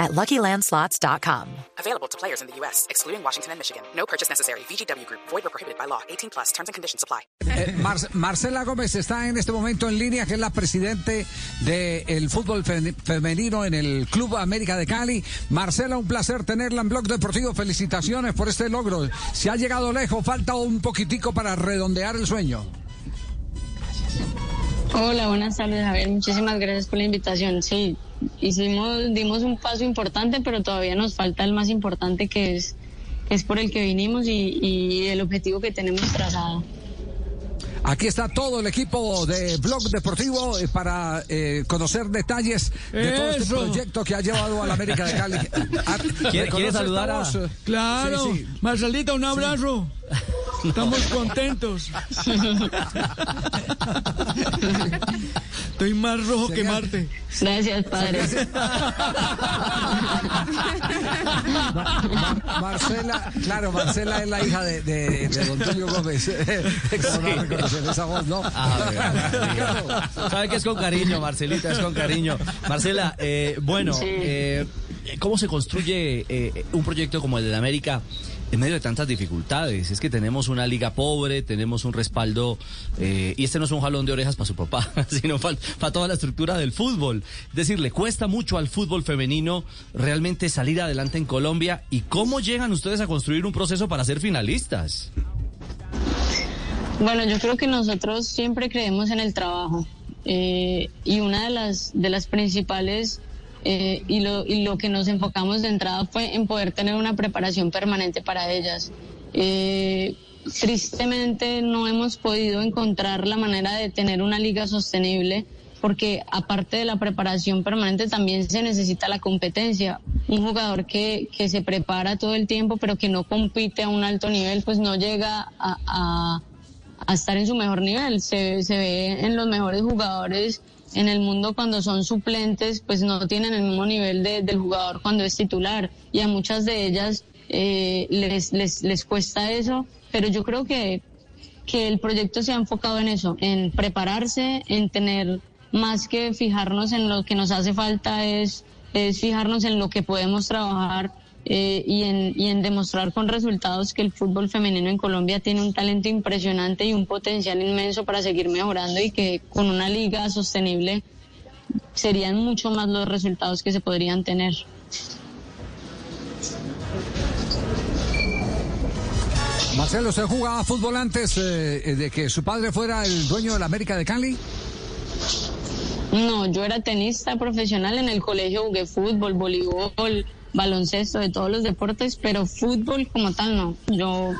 at LuckyLandSlots.com. Available to players in the U.S., excluding Washington and Michigan. No purchase necessary. VGW Group. Void or prohibited by law. 18 plus. Terms and conditions apply. Eh, Mar- Marcela Gómez está en este momento en línea, que es la presidente del fútbol fe- femenino en el Club América de Cali. Marcela, un placer tenerla en Blog Deportivo. Felicitaciones por este logro. Se ha llegado lejos, falta un poquitico para redondear el sueño. Hola, buenas tardes, Javier. Muchísimas gracias por la invitación. Sí, hicimos, dimos un paso importante, pero todavía nos falta el más importante que es, que es por el que vinimos y, y el objetivo que tenemos trazado. Aquí está todo el equipo de Blog Deportivo eh, para eh, conocer detalles de todo este Eso. proyecto que ha llevado a la América de Cali. Ah, ¿Quiere- ¿reconoce quiere esta saludar a-? Claro, Sí, sí. Marcelita, un abrazo. Estamos contentos. Estoy más rojo que. Marte. Gracias, padre. Mar- Marcela, claro, Marcela es la hija de, de, de don Tulio Gómez. ¿Cómo no reconocer esa voz, no? Ah, Sabe que es con cariño, Marcelita, es con cariño. Marcela, eh, bueno, Sí. eh, ¿cómo se construye eh, un proyecto como el de la América en medio de tantas dificultades? Es que tenemos una liga pobre, tenemos un respaldo, eh, y este no es un jalón de orejas para su papá, sino para toda la estructura del fútbol. Es decir, le cuesta mucho al fútbol femenino realmente salir adelante en Colombia. ¿Y cómo llegan ustedes a construir un proceso para ser finalistas? Bueno, yo creo que nosotros siempre creemos en el trabajo eh, y una de las de las principales eh, y, lo, y lo que nos enfocamos de entrada fue en poder tener una preparación permanente para ellas. Eh, tristemente no hemos podido encontrar la manera de tener una liga sostenible porque aparte de la preparación permanente también se necesita la competencia. Un jugador que, que se prepara todo el tiempo pero que no compite a un alto nivel pues no llega a, a a estar en su mejor nivel. Se, se ve en los mejores jugadores en el mundo cuando son suplentes, pues no tienen el mismo nivel de- del jugador cuando es titular. Y a muchas de ellas eh, les, les, les cuesta eso, pero yo creo que, que el proyecto se ha enfocado en eso, en prepararse, en tener más que fijarnos en lo que nos hace falta, es, es fijarnos en lo que podemos trabajar eh, y, en, y en demostrar con resultados que el fútbol femenino en Colombia tiene un talento impresionante y un potencial inmenso para seguir mejorando y que con una liga sostenible serían mucho más los resultados que se podrían tener. Marcelo, ¿usted jugaba fútbol antes eh, de que su padre fuera el dueño de la América de Cali? No, yo era tenista profesional en el colegio, jugué fútbol, voleibol, baloncesto, de todos los deportes, pero fútbol como tal no. Yo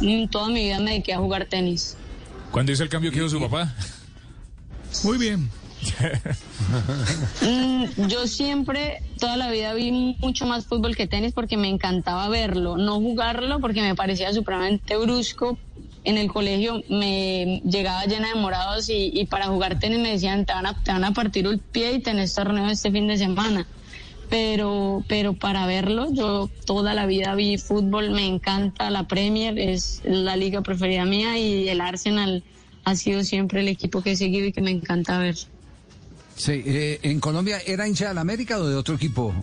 mm, toda mi vida me dediqué a jugar tenis. ¿Cuándo hizo el cambio que hizo su papá? Muy bien. Mm, yo siempre, toda la vida vi mucho más fútbol que tenis porque me encantaba verlo, no jugarlo porque me parecía supremamente brusco. En el colegio me llegaba llena de morados y, y para jugar tenis me decían te van, a, te van a partir el pie y tenés torneo este fin de semana. Pero, pero para verlo, yo toda la vida vi fútbol, me encanta la Premier, es la liga preferida mía y el Arsenal ha sido siempre el equipo que he seguido y que me encanta ver. Sí, eh, ¿en Colombia era hincha de la América o de otro equipo?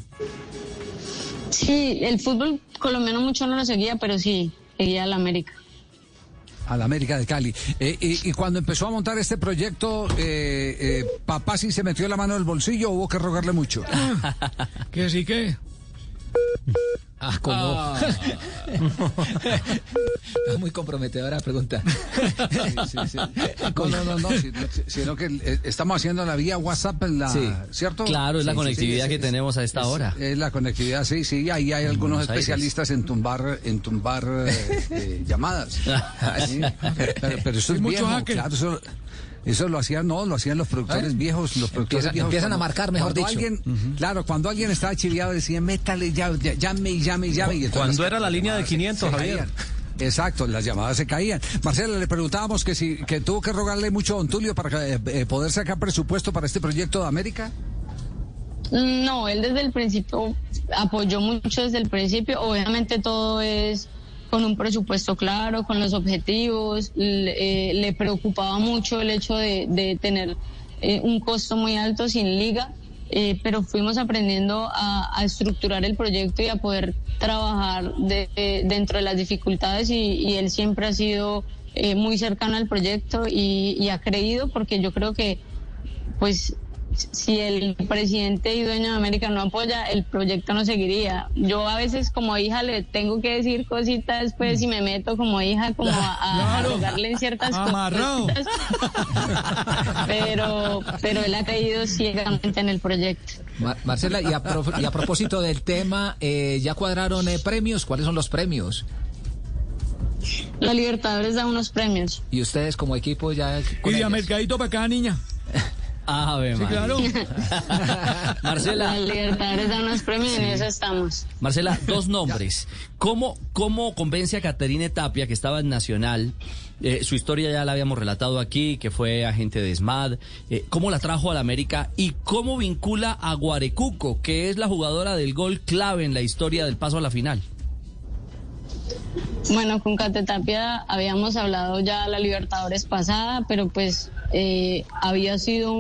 Sí, el fútbol colombiano mucho no lo seguía, pero sí, seguía al América. A la América de Cali. Eh, y, y cuando empezó a montar este proyecto, eh, eh, papá sí se metió la mano en el bolsillo, hubo que rogarle mucho. Que sí que. Ah, ¿cómo? Es muy comprometedora la pregunta. Sí, sí. No, no, no, no, si- sino que eh, estamos haciendo la vía WhatsApp, en la, Sí. ¿cierto? Claro, es la Sí, sí, conectividad sí, que es- tenemos a esta es- hora. Es la conectividad, sí, sí, ahí hay algunos Buenos Aires. especialistas en tumbar, en tumbar eh, eh, llamadas. Sí, Pero, pero eso es mucho viejo, hacker. claro, eso, eso lo hacían, no, lo hacían los productores ¿Eh? viejos, los productores Empiezan- viejos. empiezan a marcar, mejor cuando dicho. Alguien, Claro, cuando alguien estaba chiviado decían, métale, ya, ya- llame y llame y llame. y Cuando era la línea de llamadas se- 500, se Javier. caían. Exacto, las llamadas se caían. Marcela, le preguntábamos que si que tuvo que rogarle mucho a Don Tulio para eh, poder sacar presupuesto para este proyecto de América. No, él desde el principio apoyó mucho desde el principio. Obviamente todo es con un presupuesto claro, con los objetivos. Le, eh, le preocupaba mucho el hecho de, tener eh, un costo muy alto sin liga, eh, pero fuimos aprendiendo a, estructurar el proyecto y a poder trabajar de, de, dentro de las dificultades y, él siempre ha sido muy cercano al proyecto y ha creído porque yo creo que pues si el presidente y dueño de América no apoya, el proyecto no seguiría. Yo a veces como hija le tengo que decir cositas después y me meto como hija como a, a, rogarle en ciertas Amarrado. cosas. Pero, pero él ha creído ciegamente en el proyecto. Ma- Marcela, y a, y a propósito del tema, eh, ¿ya cuadraron eh, premios? ¿Cuáles son los premios? La Libertadores da unos premios. Y ustedes como equipo ya... Y de mercadito para cada niña. Ave Sí, claro. La Marcela, Libertadores da unos premios y en eso estamos. Marcela, dos nombres. ¿Cómo, cómo convence a Caterine Tapia, que estaba en Nacional? eh, su historia ya la habíamos relatado aquí, que fue agente de SMAD. eh, ¿Cómo la trajo a la América? ¿Y cómo vincula a Guarecuco, que es la jugadora del gol clave en la historia del paso a la final? Bueno, con Cate Tapia habíamos hablado ya la Libertadores pasada, pero pues eh, había sido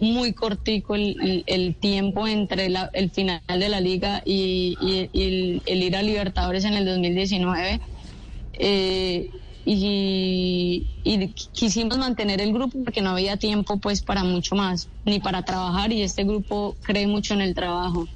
muy cortico el, tiempo entre la- el final de la liga y, el ir a Libertadores en el 2019. Eh, y, y quisimos mantener el grupo porque no había tiempo pues para mucho más, ni para trabajar y este grupo cree mucho en el trabajo.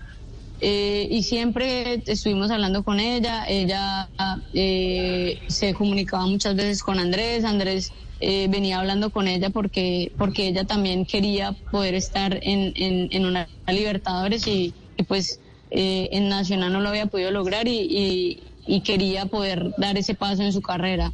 Eh, y siempre estuvimos hablando con ella, ella eh, se comunicaba muchas veces con Andrés, Andrés eh, venía hablando con ella porque, porque ella también quería poder estar en, en, una Libertadores y, y pues eh, en Nacional no lo había podido lograr y, y, y quería poder dar ese paso en su carrera.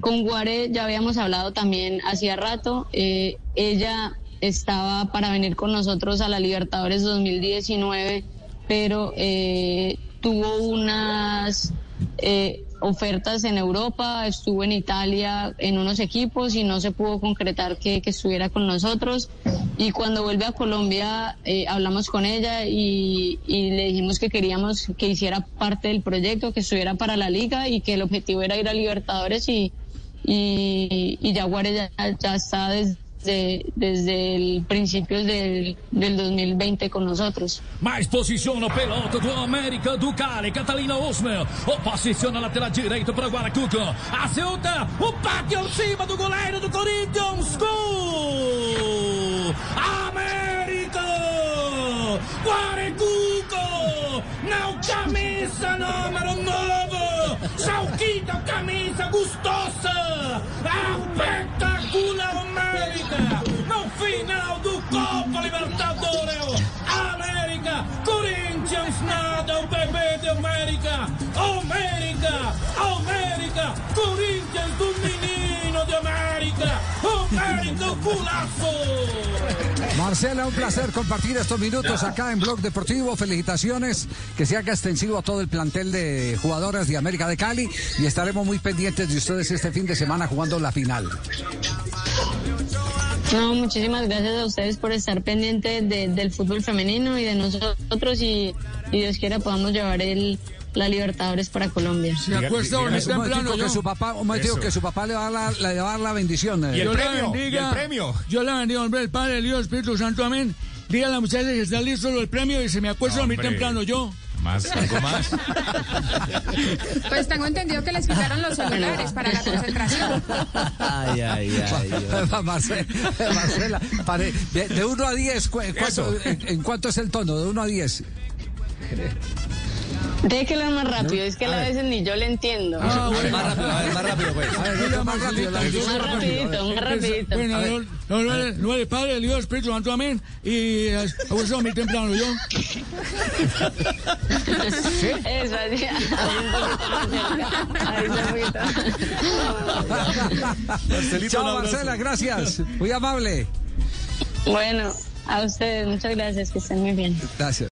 Con Guare ya habíamos hablado también hacía rato, eh, ella estaba para venir con nosotros a la Libertadores 2019 pero eh, tuvo unas eh, ofertas en Europa, estuvo en Italia en unos equipos y no se pudo concretar que, que estuviera con nosotros. Y cuando vuelve a Colombia eh, hablamos con ella y, y le dijimos que queríamos que hiciera parte del proyecto, que estuviera para la liga y que el objetivo era ir a Libertadores y, y, y Jaguares ya, ya está desde, desde el principio del, del 2020 con nosotros. Mais posiciona o pelota do América do Cali, Catalina Osmer. O posiciona a lateral direito para Guaracuco. Acerta o bate em cima do goleiro do Corinthians. Gol! América! Guaracuco! Não camisa número 9! Salquita camisa gustosa! Espetacular América! No final do Copa Libertadores! América! Corinthians nada, o bebê de América! América! América! Corinthians do menino de América! América, culazo! Marcela, un placer compartir estos minutos acá en Blog Deportivo. Felicitaciones, que se haga extensivo a todo el plantel de jugadoras de América de Cali y estaremos muy pendientes de ustedes este fin de semana jugando la final. No, muchísimas gracias a ustedes por estar pendientes de- del fútbol femenino y de nosotros y, y Dios quiera podamos llevar el, la Libertadores para Colombia. Se acuesta Un momentico temprano que yo. su papá, un que su papá le va a dar la, le va a dar la bendición. eh. Y el Dios la premio, bendiga. y el premio. Dios la bendiga, hombre, el Padre, el el Espíritu Santo, amén. Diga a la muchacha que está listo el premio y se me acuesta muy Hombre. temprano yo. Más, algo más. Pues tengo entendido que les quitaron los celulares para la concentración. Ay, ay, ay. Marcela, Marcela, pare- de, de 1 a 10, cu- ¿cuánto- en cuánto es el tono? De 1 a 10. Deje que lo más rápido, es que a veces ni yo le entiendo. Ah, bueno. Más rápido, a ver, más rápido, pues. A ver, venga, más rápido. la- Más rapidito, más rapidito. Bueno, no, no, no, no, el Padre, el Hijo, el Espíritu Santo, amén. Y eh, acuesta muy temprano yo. Eso, así, ahí un poquito más cerca. Ahí está un poquito. Chao, Marcela, gracias. Muy amable. Bueno, a ustedes, muchas gracias, que estén muy bien. Gracias.